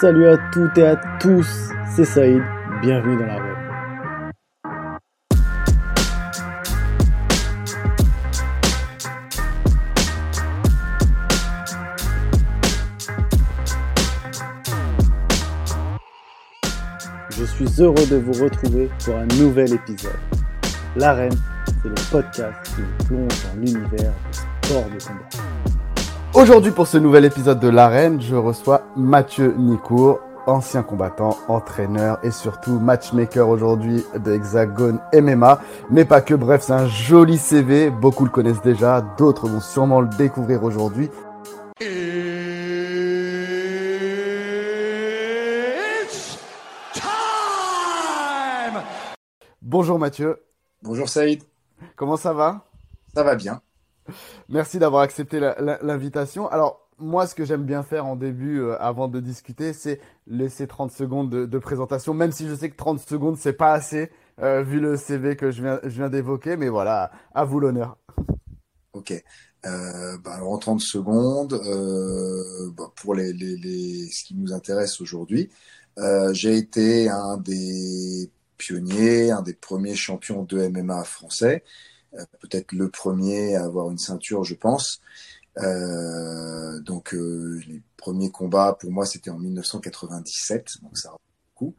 Salut à toutes et à tous, c'est Saïd, bienvenue dans la web. Je suis heureux de vous retrouver pour un nouvel épisode. L'arène, c'est le podcast qui vous plonge dans l'univers du sport de combat. Aujourd'hui pour ce nouvel épisode de l'arène, je reçois Mathieu Nicourt, ancien combattant, entraîneur et surtout matchmaker aujourd'hui de Hexagone MMA. Mais pas que, bref, c'est un joli CV, beaucoup le connaissent déjà, d'autres vont sûrement le découvrir aujourd'hui. Bonjour Mathieu. Bonjour Saïd. Comment ça va? Ça va bien. Merci d'avoir accepté l'invitation. Alors, moi, ce que j'aime bien faire en début, euh, avant de discuter, c'est laisser 30 secondes de, présentation, même si je sais que 30 secondes, c'est pas assez, euh, vu le CV que je viens, d'évoquer, mais voilà, à vous l'honneur. Ok. Euh, bah, alors en 30 secondes, bah, pour ce qui nous intéresse aujourd'hui, j'ai été un des pionniers, un des premiers champions de MMA français. Euh, peut-être le premier à avoir une ceinture, je pense. Euh, donc euh, les premiers combats pour moi c'était en 1997, donc ça beaucoup.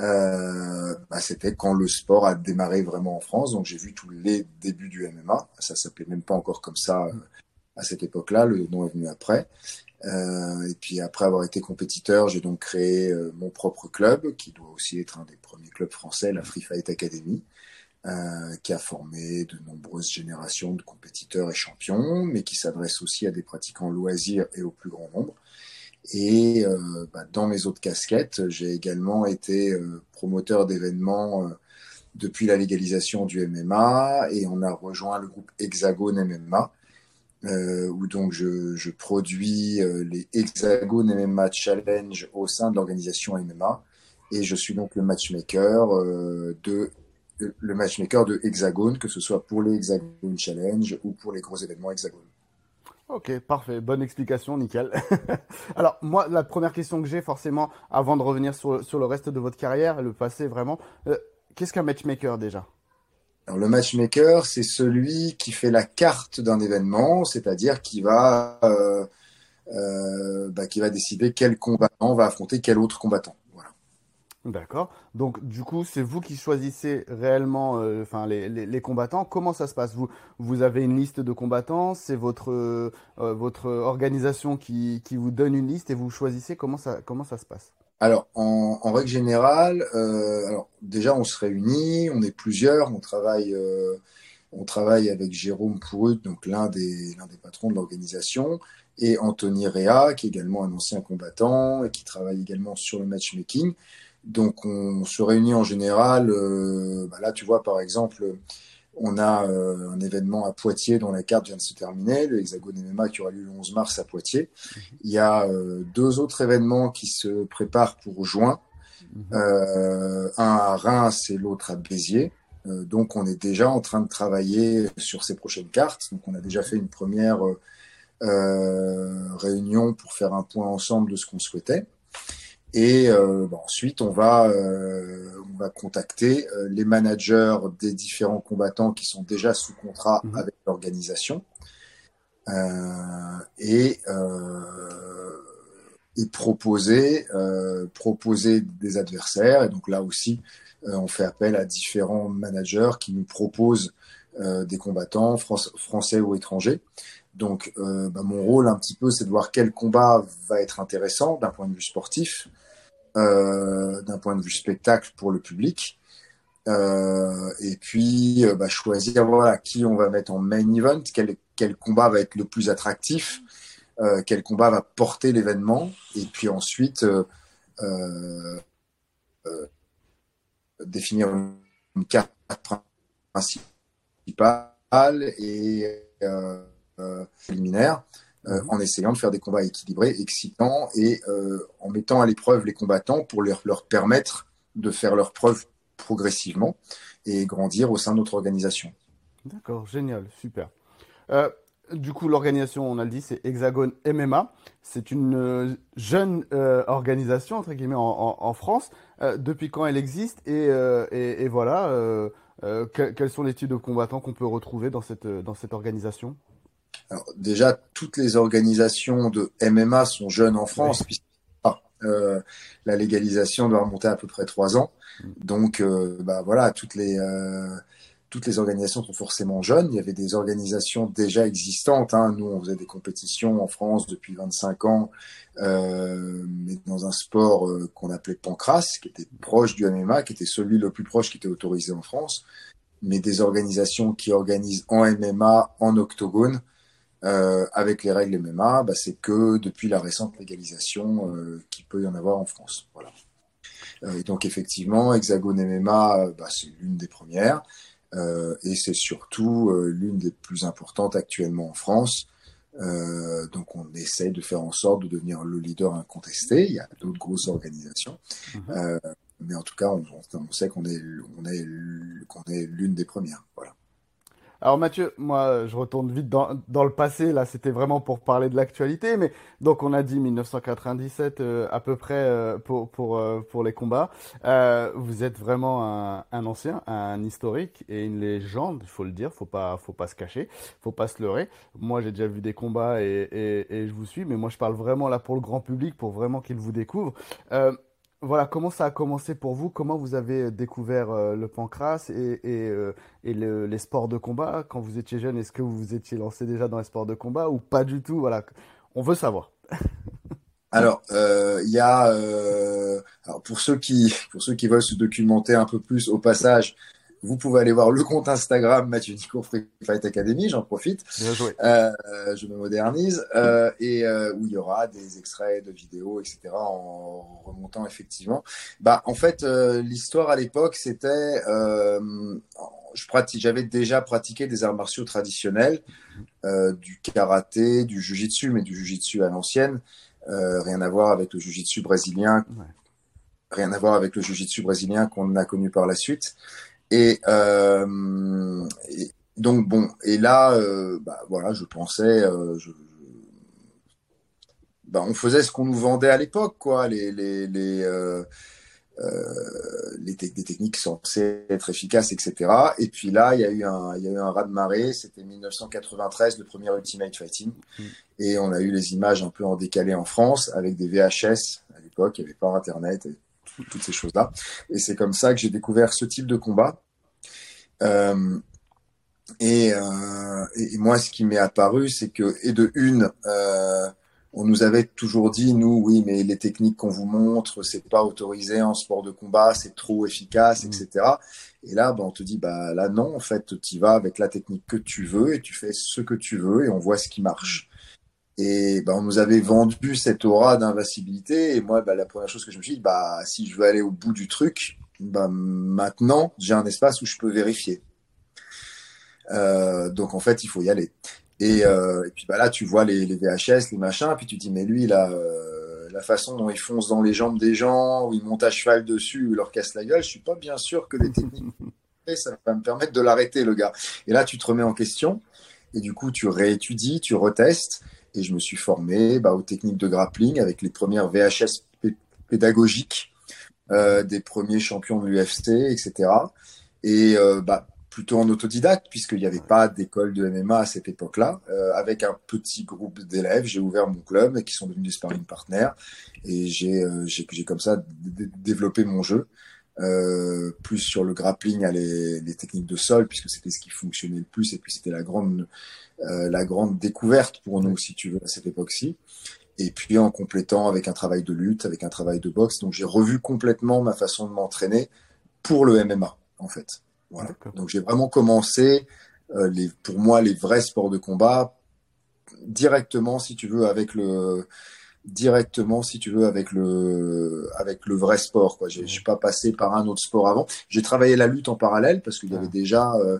Euh, bah, c'était quand le sport a démarré vraiment en France. Donc j'ai vu tous les débuts du MMA. Ça s'appelait même pas encore comme ça à cette époque-là. Le nom est venu après. Euh, et puis après avoir été compétiteur, j'ai donc créé mon propre club, qui doit aussi être un des premiers clubs français, la Free Fight Academy. Euh, qui a formé de nombreuses générations de compétiteurs et champions, mais qui s'adresse aussi à des pratiquants loisirs et au plus grand nombre. Et euh, bah, dans mes autres casquettes, j'ai également été euh, promoteur d'événements depuis la légalisation du MMA et on a rejoint le groupe Hexagone MMA, où donc je, produis les Hexagone MMA Challenge au sein de l'organisation MMA et je suis donc le matchmaker de le matchmaker de Hexagone, que ce soit pour les Hexagone Challenge ou pour les gros événements Hexagone. Ok, parfait, bonne explication, nickel. Alors moi, la première question que j'ai forcément, avant de revenir sur, sur, le reste de votre carrière, le passé vraiment, euh, qu'est-ce qu'un matchmaker déjà? Alors le matchmaker, c'est celui qui fait la carte d'un événement, c'est-à-dire qui va, euh, euh, bah, qui va décider quel combattant va affronter quel autre combattant. D'accord. Donc, du coup, c'est vous qui choisissez réellement euh, enfin, les, les, combattants. Comment ça se passe? Vous, vous avez une liste de combattants, c'est votre, euh, votre organisation qui, qui vous donne une liste et vous choisissez comment ça, comment ça se passe? Alors, en, règle générale, euh, alors, déjà, on se réunit, on est plusieurs, on travaille, euh, on travaille avec Jérôme Pourut, donc l'un des, l'un des patrons de l'organisation, et Anthony Rea, qui est également un ancien combattant et qui travaille également sur le matchmaking. Donc on se réunit en général. Euh, bah là, tu vois, par exemple, on a euh, un événement à Poitiers dont la carte vient de se terminer, le Hexagone MMA qui aura lieu le 11 mars à Poitiers. Il y a euh, deux autres événements qui se préparent pour juin. un à Reims et l'autre à Béziers. donc on est déjà en train de travailler sur ces prochaines cartes. Donc on a déjà fait une première réunion pour faire un point ensemble de ce qu'on souhaitait. Et euh, ensuite, on va, euh, on va contacter euh, les managers des différents combattants qui sont déjà sous contrat mhm. avec l'organisation et, et proposer, proposer des adversaires. Et donc là aussi, on fait appel à différents managers qui nous proposent des combattants français ou étrangers. Donc, bah, mon rôle un petit peu, c'est de voir quel combat va être intéressant d'un point de vue sportif, euh, d'un point de vue spectacle pour le public. Euh, et puis euh, bah, choisir voilà qui on va mettre en main event, quel, quel combat va être le plus attractif, euh, quel combat va porter l'événement, et puis ensuite euh, définir une carte principale et préliminaire euh, en essayant de faire des combats équilibrés, excitants et euh, en mettant à l'épreuve les combattants pour leur, leur permettre de faire leurs preuves progressivement et grandir au sein de notre organisation. D'accord, génial, super. Euh, du coup, l'organisation, on a le dit, c'est Hexagone MMA. C'est une jeune organisation, entre guillemets, en, France. depuis quand elle existe et, et, voilà, quels sont les types de combattants qu'on peut retrouver dans cette, dans cette organisation? Alors, déjà, toutes les organisations de MMA sont jeunes en France, puisque euh, la légalisation doit remonter à peu près trois ans. Mm. Donc, euh, bah voilà, toutes les euh, toutes les organisations sont forcément jeunes. Il y avait des organisations déjà existantes. Hein. Nous, on faisait des compétitions en France depuis 25 ans, euh, mais dans un sport euh, qu'on appelait Pancras, qui était proche du MMA, qui était celui le plus proche qui était autorisé en France. Mais des organisations qui organisent en MMA, en octogone, euh, avec les règles MMA, bah, c'est que depuis la récente légalisation euh, qu'il peut y en avoir en France. Voilà. Euh, et donc effectivement, Hexagone MMA, bah, c'est l'une des premières et c'est surtout l'une des plus importantes actuellement en France. donc on essaie de faire en sorte de devenir le leader incontesté. Il y a d'autres grosses organisations. Mhm. mais en tout cas, on, on sait qu'on est, on est, qu'on est l'une des premières. Voilà. Alors Mathieu, moi je retourne vite dans, le passé, là c'était vraiment pour parler de l'actualité, mais donc on a dit 1997 euh, à peu près euh, pour, pour, euh, pour les combats. vous êtes vraiment un, ancien, un historique et une légende, il faut le dire, faut pas, faut pas se cacher, faut pas se leurrer. Moi j'ai déjà vu des combats et, et, et, je vous suis, mais moi je parle vraiment là pour le grand public, pour vraiment qu'il vous découvre. Voilà, comment ça a commencé pour vous? Comment vous avez euh, découvert euh, le pancras et, et, euh, et les sports de combat? Quand vous étiez jeune Est-ce que vous vous étiez lancé déjà dans les sports de combat ou pas du tout? Voilà, on veut savoir. alors, il y a alors pour ceux qui pour ceux qui veulent se documenter un peu plus au passage, vous pouvez aller voir le compte Instagram Mathieu Nicourt Free Fight Academy, j'en profite. Euh, je me modernise. Euh, et euh, où il y aura des extraits de vidéos, etc. en remontant effectivement. Bah, en fait, euh, l'histoire à l'époque, c'était... Euh, je pratique, j'avais déjà pratiqué des arts martiaux traditionnels, du karaté, du jujitsu, mais du jujitsu à l'ancienne. rien à voir avec le jujitsu brésilien. Rien à voir avec le jujitsu brésilien qu'on a connu par la suite. Euh, et, donc bon, et là, euh, bah, voilà, je pensais, euh, je, bah, on faisait ce qu'on nous vendait à l'époque, quoi, les les les, euh, les des techniques censées être efficaces, etc. Et puis là, il y a eu un il y a eu un raz de marée. C'était 1993, le premier Ultimate Fighting, mm. et on a eu les images un peu en décalé en France avec des VHS à l'époque, il n'y avait pas Internet toutes ces choses-là. Et c'est comme ça que j'ai découvert ce type de combat. Euh, et, euh, et, moi, ce qui m'est apparu, c'est que, et de une, euh, on nous avait toujours dit, nous, oui, mais les techniques qu'on vous montre, c'est pas autorisé en sport de combat, c'est trop efficace, mmh. etc. Et là, bah, on te dit, bah là, non, en fait, tu vas avec la technique que tu veux et tu fais ce que tu veux et on voit ce qui marche. Et bah, on nous avait vendu cette aura d'invincibilité. Et moi, bah, la première chose que je me suis dit, bah, si je veux aller au bout du truc, bah, maintenant, j'ai un espace où je peux vérifier. Euh, donc en fait, il faut y aller. Et, euh, et, puis bah là, tu vois les, les VHS, les machins, puis tu dis mais lui là, euh, la façon dont il fonce dans les jambes des gens, où il monte à cheval dessus, ou il leur casse la gueule, je suis pas bien sûr que les techniques ça va me permettre de l'arrêter le gars. Et là, tu te remets en question et du coup, tu réétudies, tu retestes. Et je me suis formé bah, aux techniques de grappling avec les premières VHS pédagogiques euh, des premiers champions de l'UFC, etc. Et euh, bah, plutôt en autodidacte, puisqu'il n'y avait pas d'école de MMA à cette époque-là. Euh, avec un petit groupe d'élèves, j'ai ouvert mon club, qui sont devenus des sparring partners, et j'ai euh, comme ça développé mon jeu. Euh, plus sur le grappling, les, les techniques de sol, puisque c'était ce qui fonctionnait le plus, et puis c'était la grande, la grande découverte pour nous, si tu veux, à cette époque-ci et puis en complétant avec un travail de lutte, avec un travail de boxe. Donc j'ai revu complètement ma façon de m'entraîner pour le MMA en fait. Voilà. Donc j'ai vraiment commencé euh, les, pour moi les vrais sports de combat directement si tu veux avec le directement si tu veux avec le avec le vrai sport quoi. Je suis pas passé par un autre sport avant. J'ai travaillé la lutte en parallèle parce qu'il y avait déjà euh,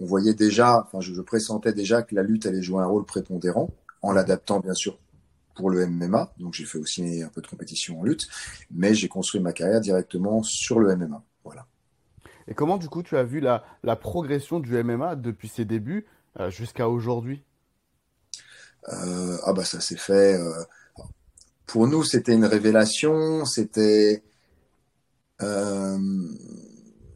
on voyait déjà, enfin je, je pressentais déjà que la lutte allait jouer un rôle prépondérant en l'adaptant bien sûr pour le MMA, donc j'ai fait aussi un peu de compétition en lutte, mais j'ai construit ma carrière directement sur le MMA. Voilà. Et comment du coup tu as vu la, la progression du MMA depuis ses débuts euh, jusqu'à aujourd'hui? Ah bah ça s'est fait. pour nous, c'était une révélation. C'était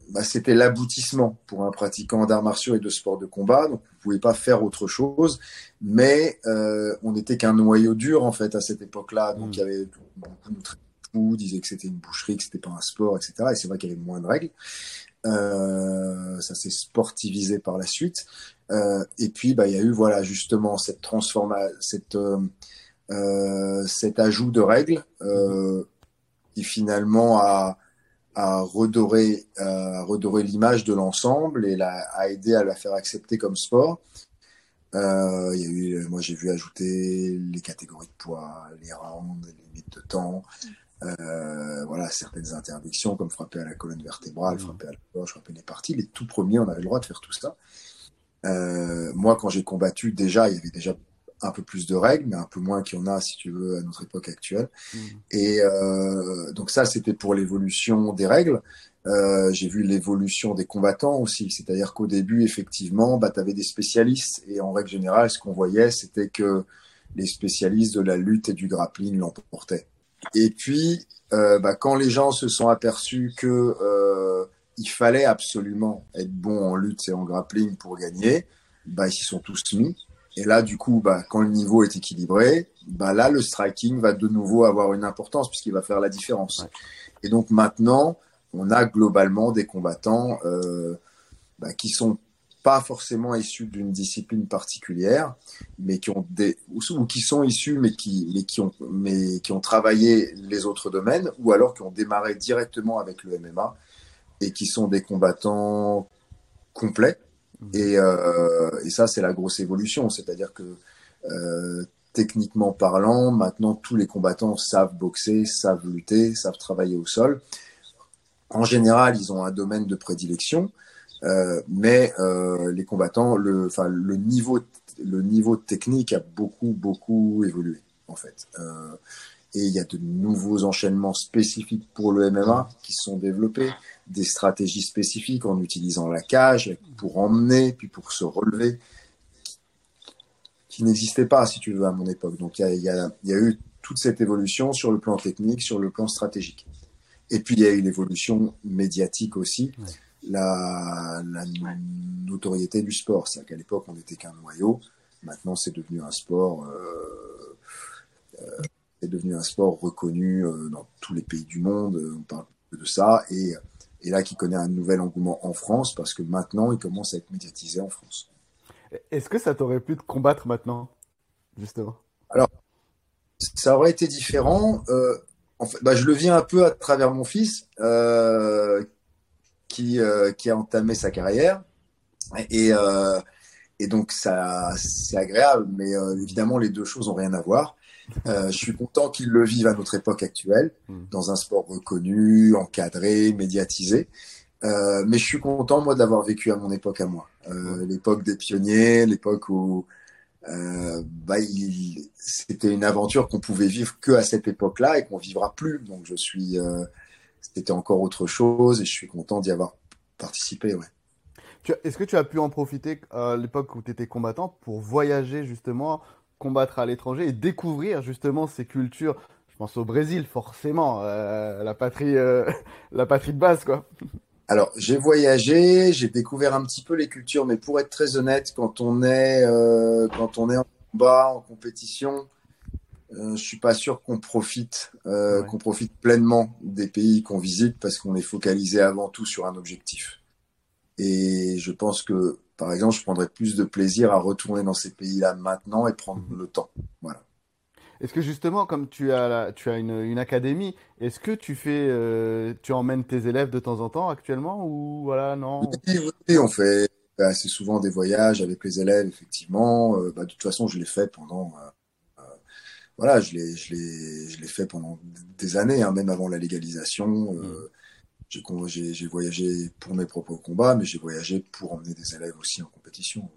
bah, c'était l'aboutissement pour un pratiquant d'arts martiaux et de sport de combat. Donc, vous pouvez pas faire autre chose. Mais euh, on n'était qu'un noyau dur en fait à cette époque-là. Donc, mm. il y avait beaucoup de fous disaient que c'était une boucherie, que c'était pas un sport, etc. Et c'est vrai qu'il y avait moins de règles. Euh, ça s'est sportivisé par la suite. Euh, et puis, bah, il y a eu voilà justement cette transformation, cette euh, euh, cet ajout de règles euh, qui finalement a à redorer, à redorer l'image de l'ensemble et la, à aider à la faire accepter comme sport. Euh, il y a eu, moi j'ai vu ajouter les catégories de poids, les rounds, les limites de temps, euh, voilà certaines interdictions comme frapper à la colonne vertébrale, mmh. frapper à la gorge, frapper les parties. Les tout premiers, on avait le droit de faire tout ça. Euh, moi, quand j'ai combattu, déjà, il y avait déjà un peu plus de règles, mais un peu moins qu'il y en a, si tu veux, à notre époque actuelle. Mmh. Et euh, donc ça, c'était pour l'évolution des règles. Euh, j'ai vu l'évolution des combattants aussi, c'est-à-dire qu'au début, effectivement, bah, tu avais des spécialistes, et en règle générale, ce qu'on voyait, c'était que les spécialistes de la lutte et du grappling l'emportaient. Et puis, euh, bah, quand les gens se sont aperçus que euh, il fallait absolument être bon en lutte et en grappling pour gagner, bah, ils s'y sont tous mis. Et là, du coup, bah, quand le niveau est équilibré, bah, là, le striking va de nouveau avoir une importance puisqu'il va faire la différence. Et donc maintenant, on a globalement des combattants euh, bah, qui sont pas forcément issus d'une discipline particulière, mais qui ont des ou, qui sont issus mais qui mais qui ont mais qui ont travaillé les autres domaines ou alors qui ont démarré directement avec le MMA et qui sont des combattants complets. Et, euh, et ça, c'est la grosse évolution. C'est-à-dire que euh, techniquement parlant, maintenant, tous les combattants savent boxer, savent lutter, savent travailler au sol. En général, ils ont un domaine de prédilection, euh, mais euh, les combattants, le, le niveau, le niveau technique a beaucoup, beaucoup évolué en fait. Et il y a de nouveaux enchaînements spécifiques pour le MMA qui sont développés, des stratégies spécifiques en utilisant la cage pour emmener, puis pour se relever, qui n'existaient pas, si tu veux, à mon époque. Donc il y a, eu toute cette évolution sur le plan technique, sur le plan stratégique. Et puis il y a eu l'évolution médiatique aussi, la, notoriété du sport. C'est-à-dire qu'à l'époque, on n'était qu'un noyau. Maintenant, c'est devenu un sport. Euh, euh, est devenu un sport reconnu euh, dans tous les pays du monde. Euh, on parle de ça et, et là qui connaît un nouvel engouement en France parce que maintenant il commence à être médiatisé en France. Est-ce que ça t'aurait pu te combattre maintenant, justement? Alors, ça aurait été différent. Euh, en fait, bah, je le vis un peu à travers mon fils qui, qui a entamé sa carrière. Et, et donc, ça, c'est agréable, mais évidemment, les deux choses n'ont rien à voir. Euh, je suis content qu'ils le vivent à notre époque actuelle, hmm. dans un sport reconnu, encadré, médiatisé. Euh, mais je suis content, moi, d'avoir vécu à mon époque à moi. Euh, l'époque des pionniers, l'époque où euh, bah, c'était une aventure qu'on pouvait vivre que à cette époque-là et qu'on vivra plus. Donc, je suis, euh, c'était encore autre chose et je suis content d'y avoir participé, ouais. Est-ce que tu as pu en profiter à l'époque où tu étais combattant pour voyager justement combattre à l'étranger et découvrir justement ces cultures. Je pense au Brésil, forcément, euh, la patrie, euh, la patrie de base, quoi. Alors, j'ai voyagé, j'ai découvert un petit peu les cultures, mais pour être très honnête, quand on est, euh, quand on est en combat, en compétition, je suis pas sûr qu'on profite, qu'on profite pleinement des pays qu'on visite parce qu'on est focalisé avant tout sur un objectif. Et je pense que par exemple, je prendrais plus de plaisir à retourner dans ces pays-là maintenant et prendre mhm. le temps. Voilà. Est-ce que justement, comme tu as, tu as une, académie, est-ce que tu fais, euh, tu emmènes tes élèves de temps en temps actuellement ou voilà non oui, on fait assez souvent des voyages avec les élèves, effectivement. Euh, bah, de toute façon, je l'ai fait pendant, euh, voilà, je l'ai, je l'ai, je l'ai fait pendant des années, hein, même avant la légalisation. Mhm. J'ai voyagé pour mes propres combats, mais j'ai voyagé pour emmener des élèves aussi en compétition.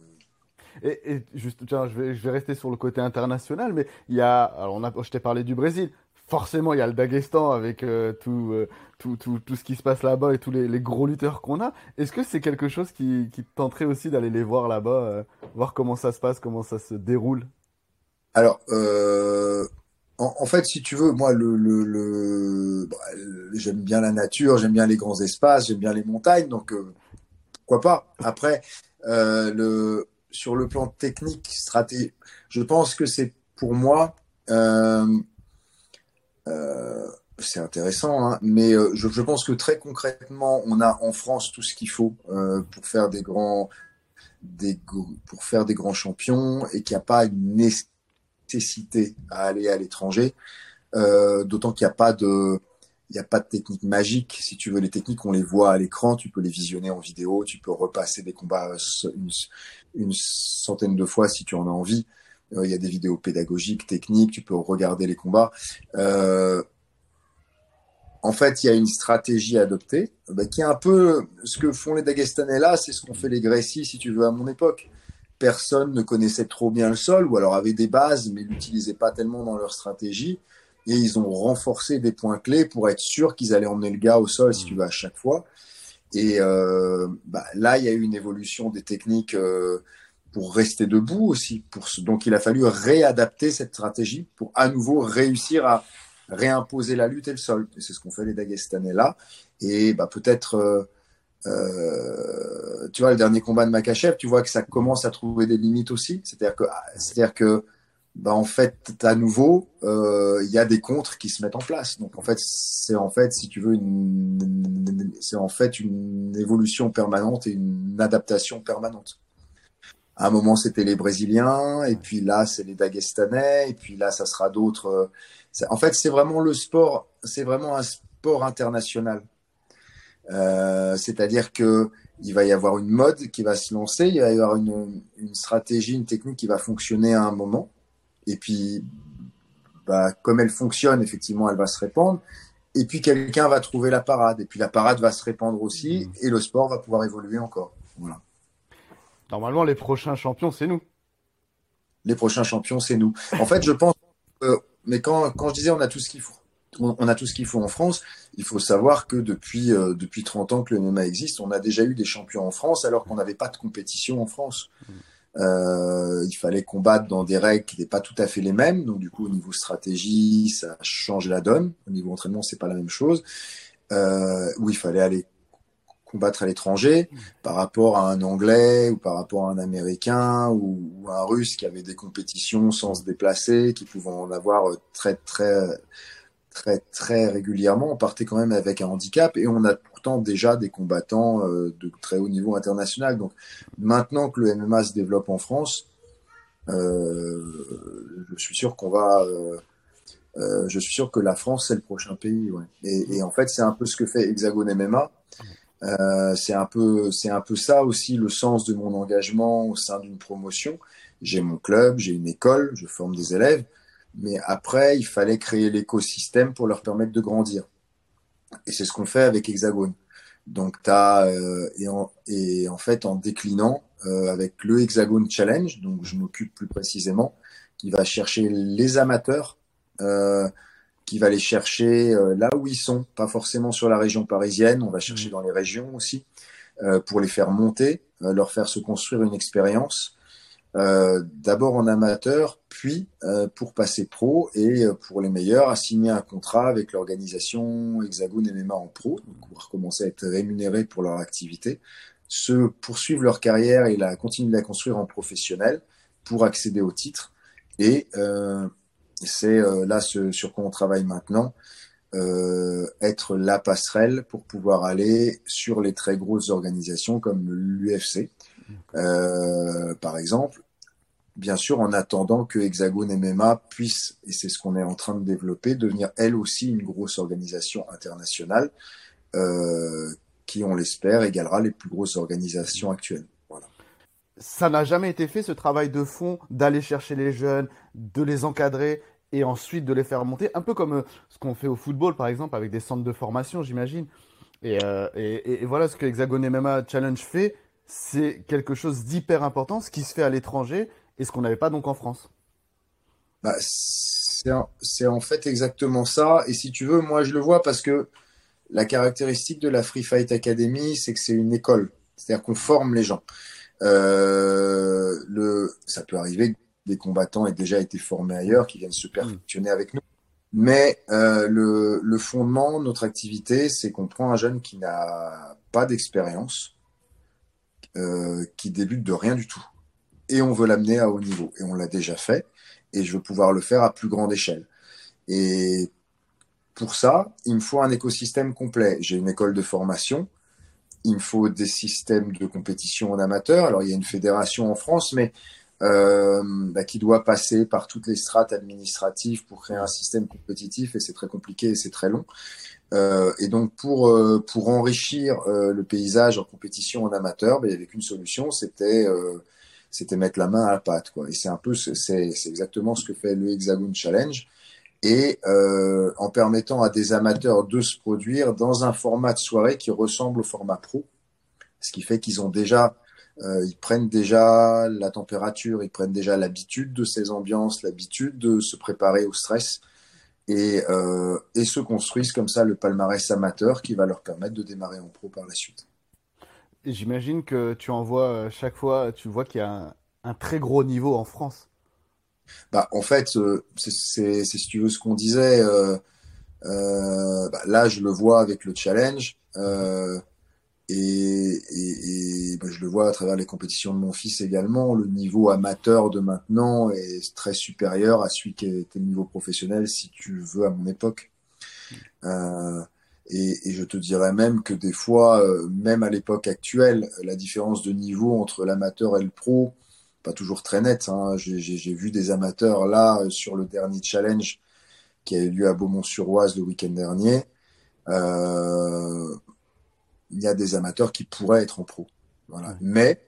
Et, juste, tiens, je vais, je vais rester sur le côté international, mais il y a, alors on a, je t'ai parlé du Brésil. Forcément, il y a le Daghestan avec euh, tout, euh, tout, tout, tout, ce qui se passe là-bas et tous les, les gros lutteurs qu'on a. Est-ce que c'est quelque chose qui, qui tenterait aussi d'aller les voir là-bas, euh, voir comment ça se passe, comment ça se déroule? Alors, euh, en, fait, si tu veux, moi, le, le, bah, j'aime bien la nature, j'aime bien les grands espaces, j'aime bien les montagnes, donc euh, pourquoi pas. Après, euh, le, sur le plan technique, stratégique, je pense que c'est pour moi, euh, c'est intéressant, hein, mais je, je, pense que très concrètement, on a en France tout ce qu'il faut pour faire des grands, des, pour faire des grands champions et qu'il n'y a pas une nécessité à aller à l'étranger, euh, d'autant qu'il n'y a pas de il a pas de technique magique. Si tu veux, les techniques, on les voit à l'écran, tu peux les visionner en vidéo, tu peux repasser des combats une, centaine de fois si tu en as envie. Euh, il y a des vidéos pédagogiques, techniques, tu peux regarder les combats. Euh, en fait, il y a une stratégie à adopter, bah, qui est un peu ce que font les Dagestanais là, c'est ce qu'ont fait les Grécis, si tu veux, à mon époque personne ne connaissait trop bien le sol ou alors avait des bases mais l'utilisaient pas tellement dans leur stratégie. Et ils ont renforcé des points clés pour être sûr qu'ils allaient emmener le gars au sol si tu veux à chaque fois. Et euh, bah, là il y a eu une évolution des techniques euh, pour rester debout aussi pour donc il a fallu réadapter cette stratégie pour à nouveau réussir à réimposer la lutte et le sol. Et c'est ce qu'ont fait les Dagestanais là. Et bah peut-être euh, euh, tu vois, le dernier combat de Makachev, tu vois que ça commence à trouver des limites aussi. C'est-à-dire que, c'est-à-dire que, bah en fait, à nouveau, euh, il y a des contres qui se mettent en place. Donc en fait, c'est en fait, si tu veux, une, c'est en fait une évolution permanente et une adaptation permanente. À un moment, c'était les Brésiliens, et puis là, c'est les Dagestanais, et puis là, ça sera d'autres. En fait, c'est vraiment le sport, c'est vraiment un sport international. Euh, c'est-à-dire que il va y avoir une mode qui va se lancer, il va y avoir une, stratégie, une technique qui va fonctionner à un moment, et puis bah, comme elle fonctionne, effectivement, elle va se répandre, et puis quelqu'un va trouver la parade, et puis la parade va se répandre aussi, mmh. et le sport va pouvoir évoluer encore. Voilà. Normalement, les prochains champions, c'est nous. Les prochains champions, c'est nous. En fait, je pense, mais quand, quand je disais on a tout ce qu'il faut, on a tout ce qu'il faut en France. Il faut savoir que depuis, euh, depuis 30 ans que le MMA existe, on a déjà eu des champions en France alors qu'on n'avait pas de compétition en France. Euh, il fallait combattre dans des règles qui n'étaient pas tout à fait les mêmes. Donc du coup, au niveau stratégie, ça change la donne. Au niveau entraînement, c'est pas la même chose. Euh, où il fallait aller combattre à l'étranger par rapport à un Anglais ou par rapport à un Américain ou, ou, un Russe qui avait des compétitions sans se déplacer, qui pouvaient en avoir très très très très régulièrement. On partait quand même avec un handicap et on a pourtant déjà des combattants euh, de très haut niveau international. Donc maintenant que le MMA se développe en France, euh, je suis sûr qu'on va. Euh, je suis sûr que la France c'est le prochain pays. Ouais. Et, et, en fait, c'est un peu ce que fait Hexagone MMA. c'est un peu, c'est un peu ça aussi le sens de mon engagement au sein d'une promotion. J'ai mon club, j'ai une école, je forme des élèves. Mais après, il fallait créer l'écosystème pour leur permettre de grandir. Et c'est ce qu'on fait avec Hexagone. Donc, as, euh, et, en, et en fait, en déclinant euh, avec le Hexagone Challenge, donc je m'occupe plus précisément, qui va chercher les amateurs, euh, qui va les chercher euh, là où ils sont, pas forcément sur la région parisienne, on va chercher mmh. dans les régions aussi, euh, pour les faire monter, leur faire se construire une expérience euh, d'abord en amateur, puis euh, pour passer pro et euh, pour les meilleurs, à signer un contrat avec l'organisation Hexagone MMA en pro, donc pouvoir commencer à être rémunérés pour leur activité, se poursuivre leur carrière et la continuer de la construire en professionnel pour accéder au titre. Et c'est là ce, sur quoi on travaille maintenant, être la passerelle pour pouvoir aller sur les très grosses organisations comme l'UFC, par exemple, bien sûr en attendant que Hexagone MMA puisse, et c'est ce qu'on est en train de développer, devenir elle aussi une grosse organisation internationale euh, qui, on l'espère, égalera les plus grosses organisations actuelles. Voilà. Ça n'a jamais été fait ce travail de fond d'aller chercher les jeunes, de les encadrer et ensuite de les faire monter, un peu comme euh, ce qu'on fait au football par exemple avec des centres de formation, j'imagine. Et, euh, et, voilà ce que Hexagone MMA Challenge fait, c'est quelque chose d'hyper important, ce qui se fait à l'étranger et ce qu'on n'avait pas donc en France. Bah, c'est en fait exactement ça. Et si tu veux, moi je le vois parce que la caractéristique de la Free Fight Academy, c'est que c'est une école. C'est-à-dire qu'on forme les gens. Euh, le, ça peut arriver que des combattants aient déjà été formés ailleurs, qui viennent se perfectionner avec nous. Mais euh, le, le, fondement de notre activité, c'est qu'on prend un jeune qui n'a pas d'expérience, euh, qui débute de rien du tout, et on veut l'amener à haut niveau. Et on l'a déjà fait, et je veux pouvoir le faire à plus grande échelle. Et pour ça, il me faut un écosystème complet. J'ai une école de formation, il me faut des systèmes de compétition en amateur. Alors il y a une fédération en France, mais euh, bah, qui doit passer par toutes les strates administratives pour créer un système compétitif et c'est très compliqué et c'est très long. Euh, et donc pour euh, pour enrichir euh, le paysage en compétition en amateur, bah, il n'y avait qu'une solution, c'était euh, c'était mettre la main à la pâte quoi. Et c'est un peu c'est exactement ce que fait le Hexagon Challenge et euh, en permettant à des amateurs de se produire dans un format de soirée qui ressemble au format pro, ce qui fait qu'ils ont déjà euh, ils prennent déjà la température, ils prennent déjà l'habitude de ces ambiances, l'habitude de se préparer au stress et, euh, et se construisent comme ça le palmarès amateur qui va leur permettre de démarrer en pro par la suite. J'imagine que tu envoies euh, chaque fois, tu vois qu'il y a un, très gros niveau en France. Bah, en fait, euh, c'est si tu veux ce qu'on disait. Euh, euh, bah, là, je le vois avec le challenge. Euh, et, et, et ben, je le vois à travers les compétitions de mon fils également. Le niveau amateur de maintenant est très supérieur à celui qui était le niveau professionnel, si tu veux, à mon époque. Euh, et, et, je te dirais même que des fois, euh, même à l'époque actuelle, la différence de niveau entre l'amateur et le pro, pas toujours très nette. Hein. J'ai vu des amateurs là sur le dernier challenge qui a eu lieu à Beaumont-sur-Oise le week-end dernier. Euh, il y a des amateurs qui pourraient être en pro. Voilà. Mais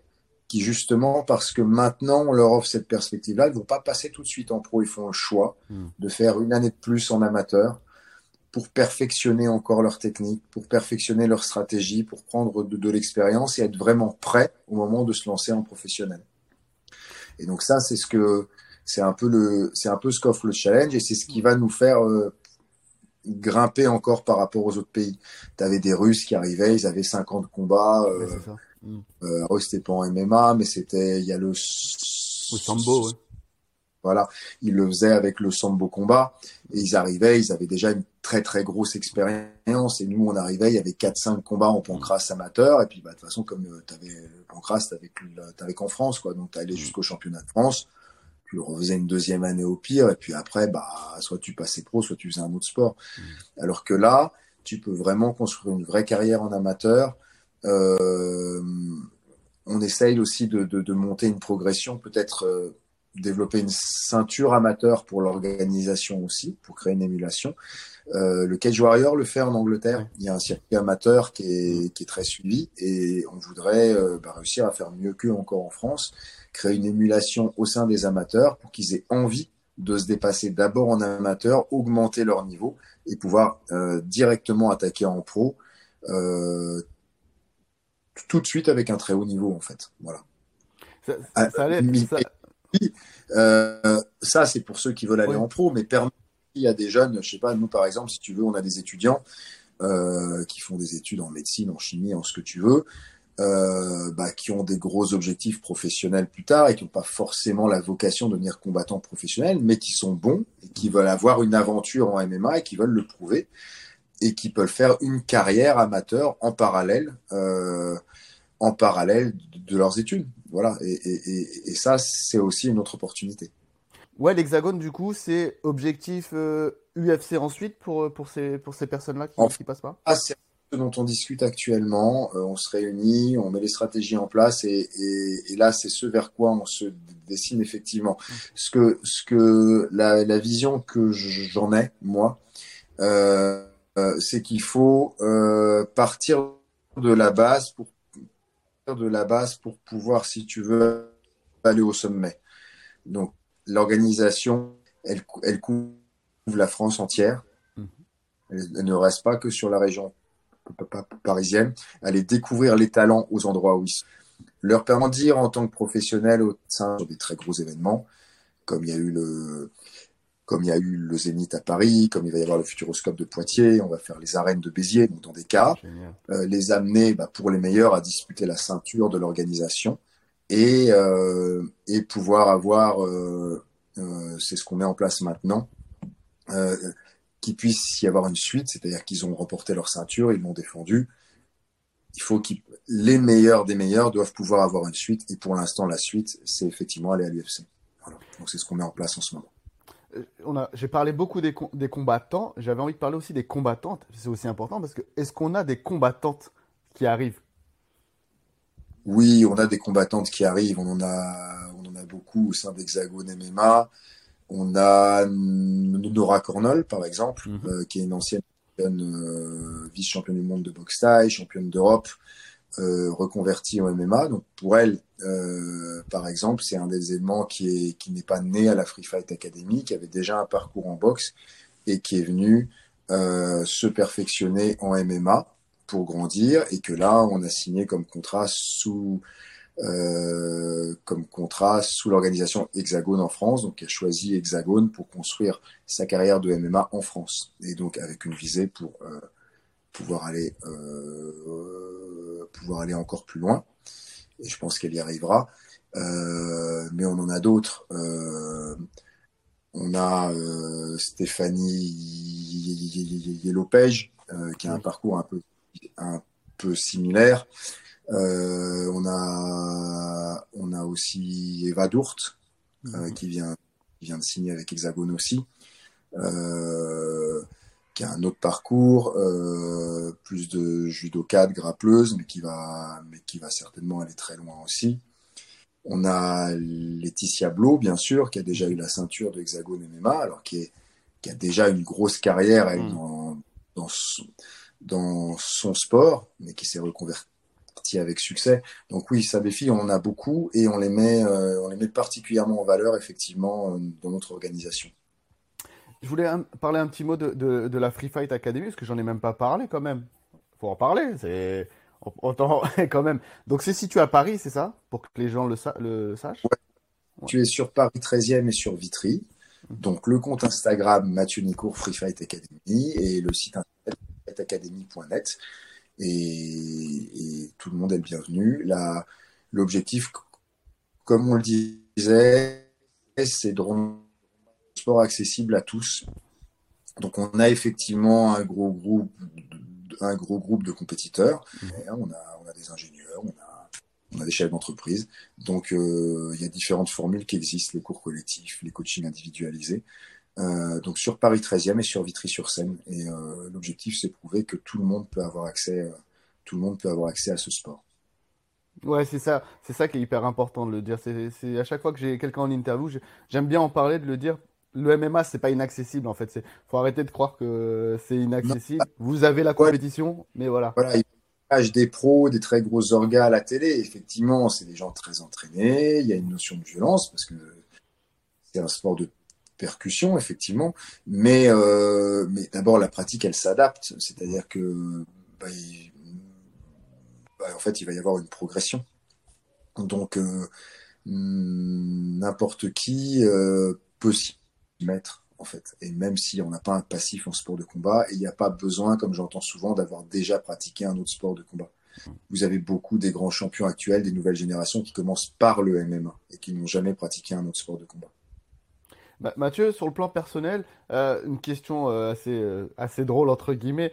qui justement, parce que maintenant on leur offre cette perspective-là, ils vont pas passer tout de suite en pro. Ils font un choix mm. de faire une année de plus en amateur pour perfectionner encore leur technique, pour perfectionner leur stratégie, pour prendre de, de l'expérience et être vraiment prêt au moment de se lancer en professionnel. Et donc ça, c'est ce que c'est un peu le, c'est un peu ce qu'offre le challenge et c'est ce qui va nous faire euh, grimper encore par rapport aux autres pays. Tu avais des Russes qui arrivaient, ils avaient 50 combats. Euh, mm. euh, c'était pas en MMA, mais c'était il y a le, le sambo. Ouais. Voilà, ils le faisaient avec le sambo combat et ils arrivaient, ils avaient déjà une très très grosse expérience et nous on arrivait, il y avait 4-5 combats en pancras amateur et puis bah de toute façon comme euh, tu avais le pancras t'avais t'avais qu'en France quoi, donc tu allais mm. jusqu'au championnat de France tu refaisais une deuxième année au pire, et puis après, bah, soit tu passais pro, soit tu faisais un autre sport. Mmh. Alors que là, tu peux vraiment construire une vraie carrière en amateur. Euh, on essaye aussi de, de, de, monter une progression, peut-être euh, développer une ceinture amateur pour l'organisation aussi, pour créer une émulation. Euh, le Cage Warrior le fait en Angleterre. Il y a un circuit amateur qui est, qui est très suivi et on voudrait euh, bah, réussir à faire mieux qu'eux encore en France créer une émulation au sein des amateurs pour qu'ils aient envie de se dépasser d'abord en amateur, augmenter leur niveau et pouvoir euh, directement attaquer en pro euh, tout de suite avec un très haut niveau en fait. Voilà. Ça, ça, ça, allait, ça... Euh, ça c'est pour ceux qui veulent aller oui. en pro, mais permet il y a des jeunes, je sais pas, nous par exemple, si tu veux, on a des étudiants euh, qui font des études en médecine, en chimie, en ce que tu veux, euh, bah, qui ont des gros objectifs professionnels plus tard et qui n'ont pas forcément la vocation de devenir combattants professionnels, mais qui sont bons et qui veulent avoir une aventure en MMA et qui veulent le prouver et qui peuvent faire une carrière amateur en parallèle, euh, en parallèle de leurs études. Voilà. Et, et, et ça, c'est aussi une autre opportunité. Ouais, l'hexagone, du coup, c'est objectif euh, UFC ensuite pour, pour ces, pour ces personnes-là qui, ne passent pas? ah, dont on discute actuellement. Euh, on se réunit, on met les stratégies en place et, et, et là, c'est ce vers quoi on se dessine effectivement. Ce que, ce que la, la vision que j'en ai, moi, euh, euh, c'est qu'il faut euh, partir de la base pour de la base pour pouvoir, si tu veux, aller au sommet. Donc, l'organisation, elle, elle couvre la France entière. Mmh. Elle, ne reste pas que sur la région parisienne, aller découvrir les talents aux endroits où ils sont. Leur permettre en tant que professionnel au sein des très gros événements, comme il y a eu le, comme il y a eu le Zénith à Paris, comme il va y avoir le Futuroscope de Poitiers, on va faire les arènes de Béziers, donc dans des cas, euh, les amener bah, pour les meilleurs à disputer la ceinture de l'organisation et, euh, et pouvoir avoir, euh, euh, c'est ce qu'on met en place maintenant, euh, qu'il puisse y avoir une suite, c'est-à-dire qu'ils ont remporté leur ceinture, ils l'ont défendu. Il faut que les meilleurs des meilleurs doivent pouvoir avoir une suite, et pour l'instant, la suite, c'est effectivement aller à l'UFC. Voilà. Donc c'est ce qu'on met en place en ce moment. Euh, j'ai parlé beaucoup des, des combattants. J'avais envie de parler aussi des combattantes. C'est aussi important parce que est-ce qu'on a des combattantes qui arrivent? Oui, on a des combattantes qui arrivent, on en a, on en a beaucoup au sein d'Hexagone MMA. On a Nora Cornol, par exemple, Mhm. euh, qui est une ancienne euh, vice-championne du monde de boxe thaï, championne d'Europe, euh, reconvertie en MMA. Donc pour elle, euh, par exemple, c'est un des éléments qui est qui n'est pas né à la Free Fight Academy, qui avait déjà un parcours en boxe et qui est venu euh, se perfectionner en MMA pour grandir et que là on a signé comme contrat sous euh, comme contrat sous l'organisation Hexagone en France, donc elle a choisi Hexagone pour construire sa carrière de MMA en France et donc avec une visée pour euh, pouvoir aller euh, pouvoir aller encore plus loin et je pense qu'elle y arrivera. Euh, mais on en a d'autres. Euh, on a euh, Stéphanie euh, qui a un parcours un peu un peu similaire. Euh, on a on a aussi Eva Dourte euh, qui vient qui vient de signer avec Hexagone aussi, euh, qui a un autre parcours, euh, plus de judoka, de grappleuse, mais qui va mais qui va certainement aller très loin aussi. On a Laetitia Blo, bien sûr, qui a déjà eu la ceinture de Hexagone MMA, alors qui est qui a déjà une grosse carrière elle, Mm. dans dans son, dans son sport, mais qui s'est reconverti avec succès. Donc oui, ça filles, on en a beaucoup et on les met, euh, on les met particulièrement en valeur effectivement euh, dans notre organisation. Je voulais un- parler un petit mot de, de, de la Free Fight Academy parce que j'en ai même pas parlé quand même. Faut en parler, c'est on- autant quand même. Donc c'est situé à Paris, c'est ça? Pour que les gens le, sa- le sachent? Ouais. Tu es sur Paris 13e et sur Vitry. Donc le compte Instagram Mathieu Nicourt Free Fight Academy et le site internet fightacademy.net et, et tout le monde est le bienvenu. Là, l'objectif, comme on le disait, c'est de sport accessible à tous. Donc on a effectivement un gros groupe, un gros groupe de compétiteurs. On a, on a des ingénieurs, on a, on a des chefs d'entreprise. Donc euh, il y a différentes formules qui existent, les cours collectifs, les coachings individualisés. Euh, donc sur Paris 13e et sur Vitry-sur-Seine. Et euh, l'objectif, c'est de prouver que tout le monde peut avoir accès, euh, tout le monde peut avoir accès à ce sport. Ouais, c'est ça, c'est ça qui est hyper important de le dire. C'est, à chaque fois que j'ai quelqu'un en interview, j'ai- j'aime bien en parler, de le dire. Le MMA, c'est pas inaccessible en fait. Faut arrêter de croire que c'est inaccessible. Vous avez la compétition, mais voilà. Voilà, il y a des pros, des très gros orgas à la télé. Effectivement, c'est des gens très entraînés. Il y a une notion de violence parce que c'est un sport de percussion, effectivement. Mais, euh, mais d'abord, la pratique, elle s'adapte. C'est-à-dire que, bah, il- bah, en fait, il va y avoir une progression. Donc, euh, n'importe qui euh, peut s'y mettre, en fait. Et même si on n'a pas un passif en sport de combat, il n'y a pas besoin, comme j'entends souvent, d'avoir déjà pratiqué un autre sport de combat. Vous avez beaucoup des grands champions actuels, des nouvelles générations qui commencent par le MMA et qui n'ont jamais pratiqué un autre sport de combat. Bah, Mathieu, sur le plan personnel, euh, une question euh, assez, euh, assez drôle entre guillemets.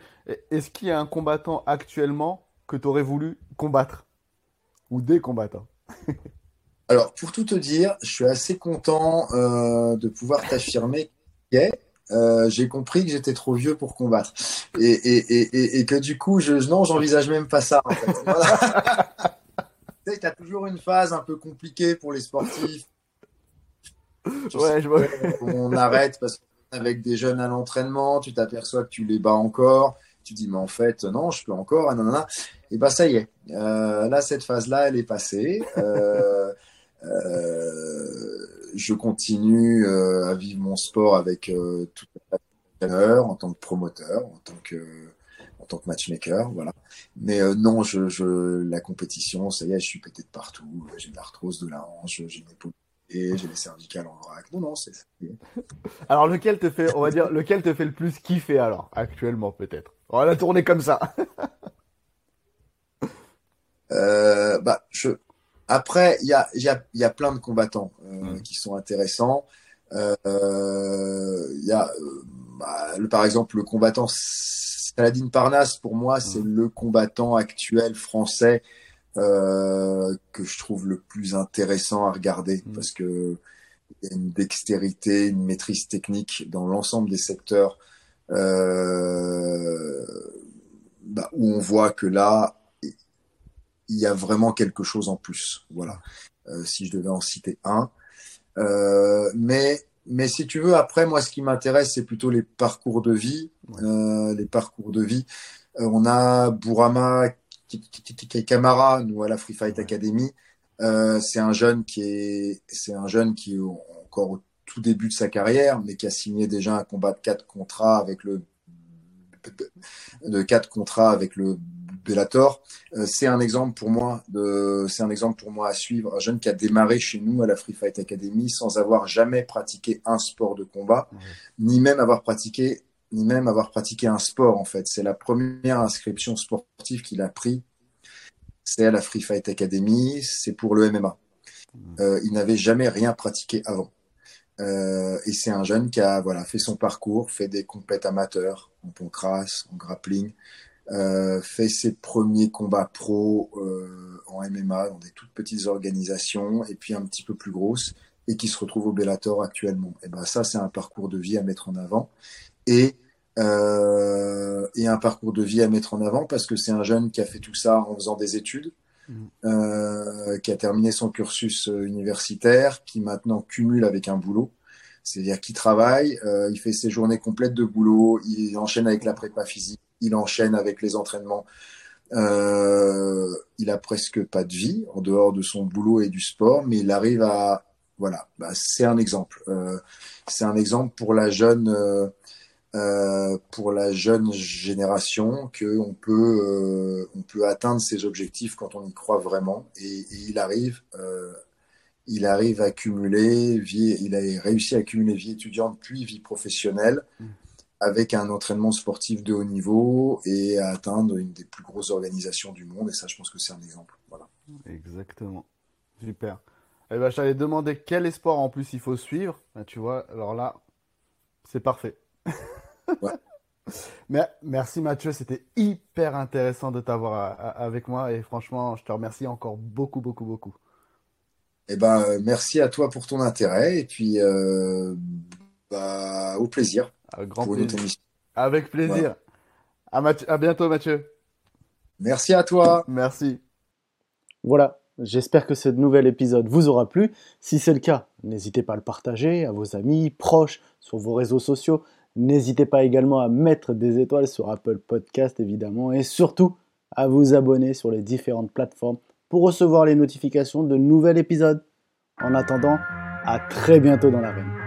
Est-ce qu'il y a un combattant actuellement que tu aurais voulu combattre? Ou des combattants? Alors, pour tout te dire, je suis assez content euh, de pouvoir t'affirmer qu'il y est. Euh, j'ai compris que j'étais trop vieux pour combattre et, et, et, et, que du coup, je, non, j'envisage même pas ça. En fait. Voilà. tu sais, t'as toujours une phase un peu compliquée pour les sportifs. Je Ouais, je vois. On arrête parce qu'avec des jeunes à l'entraînement, tu t'aperçois que tu les bats encore. Tu dis, mais en fait, non, je peux encore. ah, non, non, non. Et bah, ça y est. Euh, là, cette phase-là, elle est passée. Euh, je continue euh, à vivre mon sport avec euh, tout entraîneur, en tant que promoteur, en tant que en tant que matchmaker, voilà. Mais euh, non, je, je la compétition, ça y est, je suis pété de partout. J'ai de l'arthrose de la hanche, j'ai une épaule et j'ai les cervicales en vrac. Non, non, c'est ça. Alors lequel te fait, on va dire, lequel te fait le plus kiffer alors, actuellement peut-être? On va la tourner comme ça. Euh, bah, je Après, il y a, y, a, y a plein de combattants euh, qui sont intéressants. Euh, Il y a, bah, le, par exemple, le combattant Saladin Parnasse, pour moi, c'est le combattant actuel français euh, que je trouve le plus intéressant à regarder parce que il y a une dextérité, une maîtrise technique dans l'ensemble des secteurs euh, bah, où on voit que là, il y a vraiment quelque chose en plus. Voilà, euh, si je devais en citer un. Euh, mais mais si tu veux, après moi, ce qui m'intéresse, c'est plutôt les parcours de vie. Euh, les parcours de vie. Euh, on a Bourama Kamara, nous à la Free Fight Academy. Euh, c'est un jeune qui est, c'est un jeune qui est encore au tout début de sa carrière, mais qui a signé déjà un combat de quatre contrats avec le de quatre contrats avec le Bellator. Euh, c'est un exemple pour moi de, c'est un exemple pour moi à suivre. Un jeune qui a démarré chez nous à la Free Fight Academy sans avoir jamais pratiqué un sport de combat, ni même avoir pratiqué, ni même avoir pratiqué un sport en fait. C'est la première inscription sportive qu'il a pris. C'est à la Free Fight Academy. C'est pour le MMA. Euh, il n'avait jamais rien pratiqué avant. Euh, et c'est un jeune qui a voilà fait son parcours, fait des compètes amateurs en poncrasse, en grappling, euh, fait ses premiers combats pro euh, en MMA dans des toutes petites organisations et puis un petit peu plus grosses et qui se retrouve au Bellator actuellement. Et ben ça c'est un parcours de vie à mettre en avant et euh, et un parcours de vie à mettre en avant parce que c'est un jeune qui a fait tout ça en faisant des études, mmh. euh, qui a terminé son cursus euh, universitaire, qui maintenant cumule avec un boulot. C'est-à-dire qu'il travaille, euh, il fait ses journées complètes de boulot, il enchaîne avec la prépa physique, il enchaîne avec les entraînements. Euh, il a presque pas de vie en dehors de son boulot et du sport, mais il arrive à voilà, bah, c'est un exemple. Euh, c'est un exemple pour la jeune euh, pour la jeune génération que on peut on peut atteindre ses objectifs quand on y croit vraiment et, il arrive il arrive à cumuler vie il a réussi à cumuler vie étudiante puis vie professionnelle. Mm avec un entraînement sportif de haut niveau et à atteindre une des plus grosses organisations du monde. Et ça, je pense que c'est un exemple. Voilà. Exactement. Super. Eh ben, je t'avais demandé quel sport en plus il faut suivre. Ben, tu vois, alors là, c'est parfait. Ouais. Mais, merci Mathieu, c'était hyper intéressant de t'avoir avec moi et franchement, je te remercie encore beaucoup, beaucoup, beaucoup. Eh ben, merci à toi pour ton intérêt et puis euh, bah, au plaisir. Avec grand plaisir. Avec plaisir. À, bientôt, Mathieu. Merci à toi. Merci. Voilà. J'espère que ce nouvel épisode vous aura plu. Si c'est le cas, n'hésitez pas à le partager à vos amis, proches, sur vos réseaux sociaux. N'hésitez pas également à mettre des étoiles sur Apple Podcast, évidemment, et surtout à vous abonner sur les différentes plateformes pour recevoir les notifications de nouveaux épisodes. En attendant, à très bientôt dans l'arène.